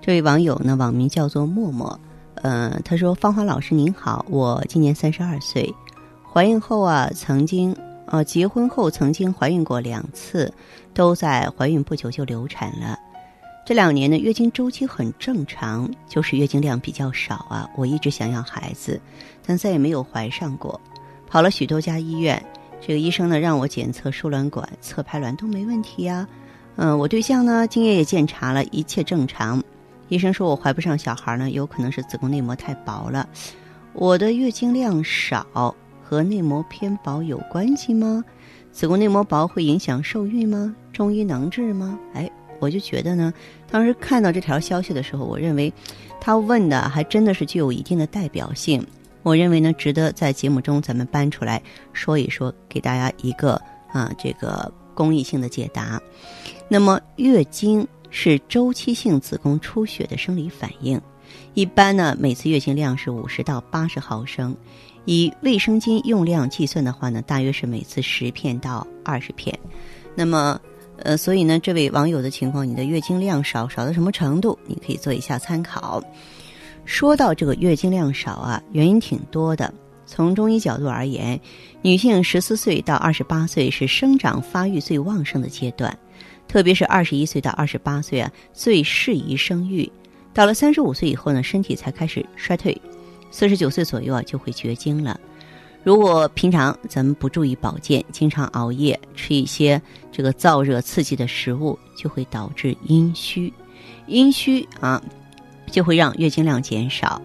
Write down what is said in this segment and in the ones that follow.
这位网友呢，网名叫做默默，呃，他说：“芳华老师您好，我今年三十二岁，怀孕后啊，曾经呃结婚后曾经怀孕过两次，都在怀孕不久就流产了。这两年呢，月经周期很正常，就是月经量比较少啊。我一直想要孩子，但再也没有怀上过，跑了许多家医院，这个医生呢让我检测输卵管、测排卵都没问题呀。嗯，我对象呢精液也检查了一切正常。”医生说我怀不上小孩呢，有可能是子宫内膜太薄了。我的月经量少和内膜偏薄有关系吗？子宫内膜薄会影响受孕吗？中医能治吗？哎，我就觉得呢，当时看到这条消息的时候，我认为他问的还真的是具有一定的代表性。我认为呢，值得在节目中咱们搬出来说一说，给大家一个啊这个公益性的解答。那么月经。是周期性子宫出血的生理反应，一般呢，每次月经量是五十到八十毫升，以卫生巾用量计算的话呢，大约是每次十片到二十片。那么，呃，所以呢，这位网友的情况，你的月经量少少到什么程度？你可以做一下参考。说到这个月经量少啊，原因挺多的。从中医角度而言，女性十四岁到二十八岁是生长发育最旺盛的阶段。特别是二十一岁到二十八岁啊，最适宜生育。到了三十五岁以后呢，身体才开始衰退。四十九岁左右啊，就会绝经了。如果平常咱们不注意保健，经常熬夜，吃一些这个燥热刺激的食物，就会导致阴虚。阴虚啊，就会让月经量减少。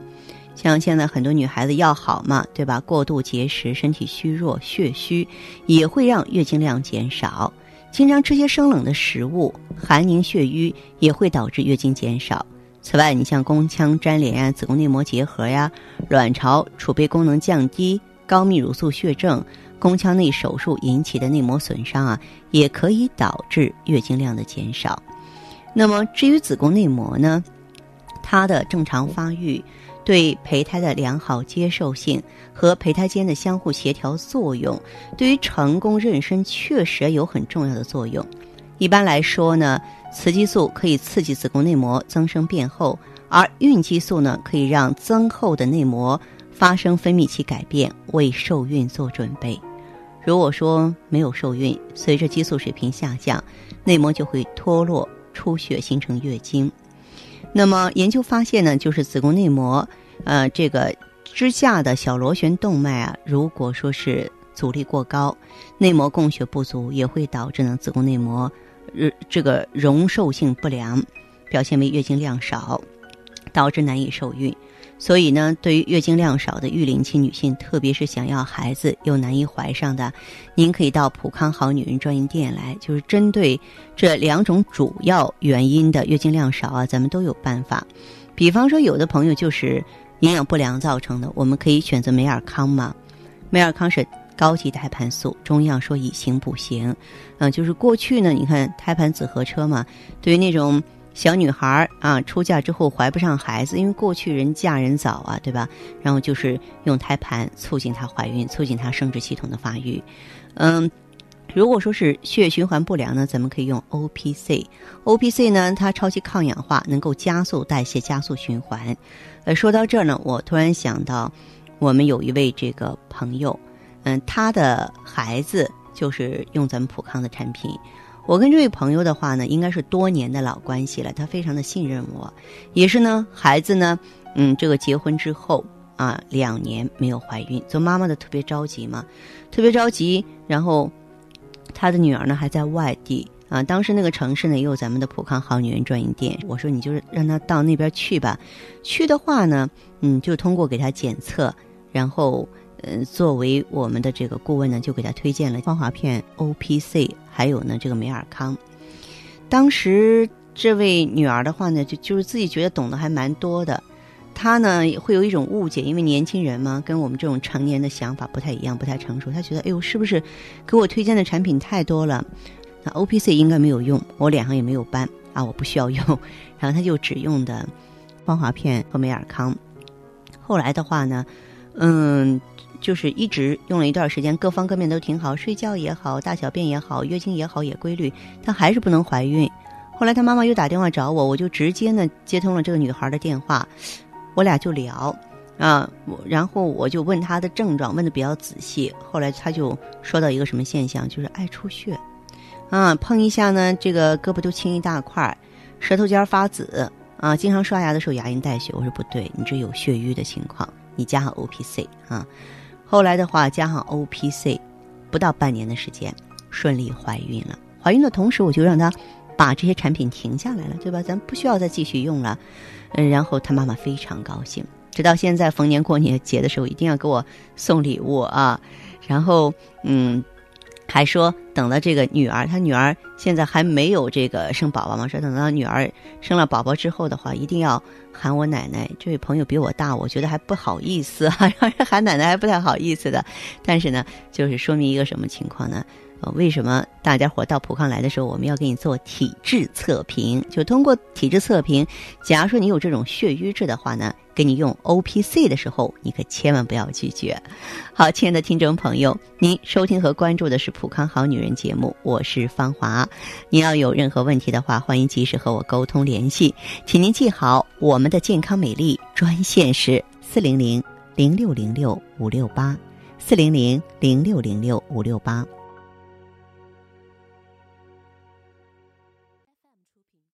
像现在很多女孩子要好嘛，对吧？过度节食，身体虚弱，血虚，也会让月经量减少。经常吃些生冷的食物，寒凝血瘀也会导致月经减少。此外，你像宫腔粘连呀、子宫内膜结核呀、卵巢储备功能降低、高泌乳素血症、宫腔内手术引起的内膜损伤啊，也可以导致月经量的减少。那么，至于子宫内膜呢，它的正常发育。对胚胎的良好接受性和胚胎间的相互协调作用，对于成功妊娠确实有很重要的作用。一般来说呢，雌激素可以刺激子宫内膜增生变厚，而孕激素呢可以让增厚的内膜发生分泌期改变，为受孕做准备。如果说没有受孕，随着激素水平下降，内膜就会脱落、出血，形成月经。那么研究发现呢，就是子宫内膜，呃，这个支架的小螺旋动脉啊，如果说是阻力过高，内膜供血不足，也会导致呢子宫内膜，呃，这个容受性不良，表现为月经量少，导致难以受孕。所以呢，对于月经量少的育龄期女性，特别是想要孩子又难以怀上的，您可以到普康好女人专营店来，就是针对这两种主要原因的月经量少啊，咱们都有办法。比方说，有的朋友就是营养不良造成的，我们可以选择美尔康嘛。美尔康是高级胎盘素，中药说以形补形，嗯，就是过去呢，你看胎盘子和车嘛，对于那种。小女孩啊，出嫁之后怀不上孩子，因为过去人嫁人早啊，对吧？然后就是用胎盘促进她怀孕，促进她生殖系统的发育。嗯，如果说是血液循环不良呢，咱们可以用 O P C。O P C 呢，它超级抗氧化，能够加速代谢，加速循环。呃，说到这儿呢，我突然想到，我们有一位这个朋友，嗯，他的孩子就是用咱们普康的产品。我跟这位朋友的话呢，应该是多年的老关系了，他非常的信任我，也是呢，孩子呢，嗯，这个结婚之后啊，两年没有怀孕，做妈妈的特别着急嘛，特别着急，然后他的女儿呢还在外地啊，当时那个城市呢也有咱们的普康好女人专营店，我说你就是让他到那边去吧，去的话呢，嗯，就通过给他检测，然后。嗯，作为我们的这个顾问呢，就给他推荐了芳华片、O P C，还有呢这个美尔康。当时这位女儿的话呢，就就是自己觉得懂得还蛮多的。她呢会有一种误解，因为年轻人嘛，跟我们这种成年的想法不太一样，不太成熟。她觉得，哎呦，是不是给我推荐的产品太多了？那 O P C 应该没有用，我脸上也没有斑啊，我不需要用。然后她就只用的芳华片和美尔康。后来的话呢，嗯。就是一直用了一段时间，各方各面都挺好，睡觉也好，大小便也好，月经也好，也规律，但还是不能怀孕。后来她妈妈又打电话找我，我就直接呢接通了这个女孩的电话，我俩就聊啊，然后我就问她的症状，问的比较仔细。后来她就说到一个什么现象，就是爱出血，啊，碰一下呢，这个胳膊都青一大块，舌头尖发紫，啊，经常刷牙的时候牙龈带血。我说不对，你这有血瘀的情况，你加上 O P C 啊。后来的话，加上 O P C，不到半年的时间，顺利怀孕了。怀孕的同时，我就让她把这些产品停下来了，对吧？咱不需要再继续用了。嗯，然后她妈妈非常高兴，直到现在逢年过年节的时候，一定要给我送礼物啊。然后，嗯。还说等到这个女儿，她女儿现在还没有这个生宝宝嘛？说等到女儿生了宝宝之后的话，一定要喊我奶奶。这位朋友比我大，我觉得还不好意思啊，让 人喊奶奶还不太好意思的。但是呢，就是说明一个什么情况呢？为什么大家伙到普康来的时候，我们要给你做体质测评？就通过体质测评，假如说你有这种血瘀质的话呢，给你用 O P C 的时候，你可千万不要拒绝。好，亲爱的听众朋友，您收听和关注的是普康好女人节目，我是芳华。您要有任何问题的话，欢迎及时和我沟通联系，请您记好我们的健康美丽专线是四零零零六零六五六八四零零零六零六五六八。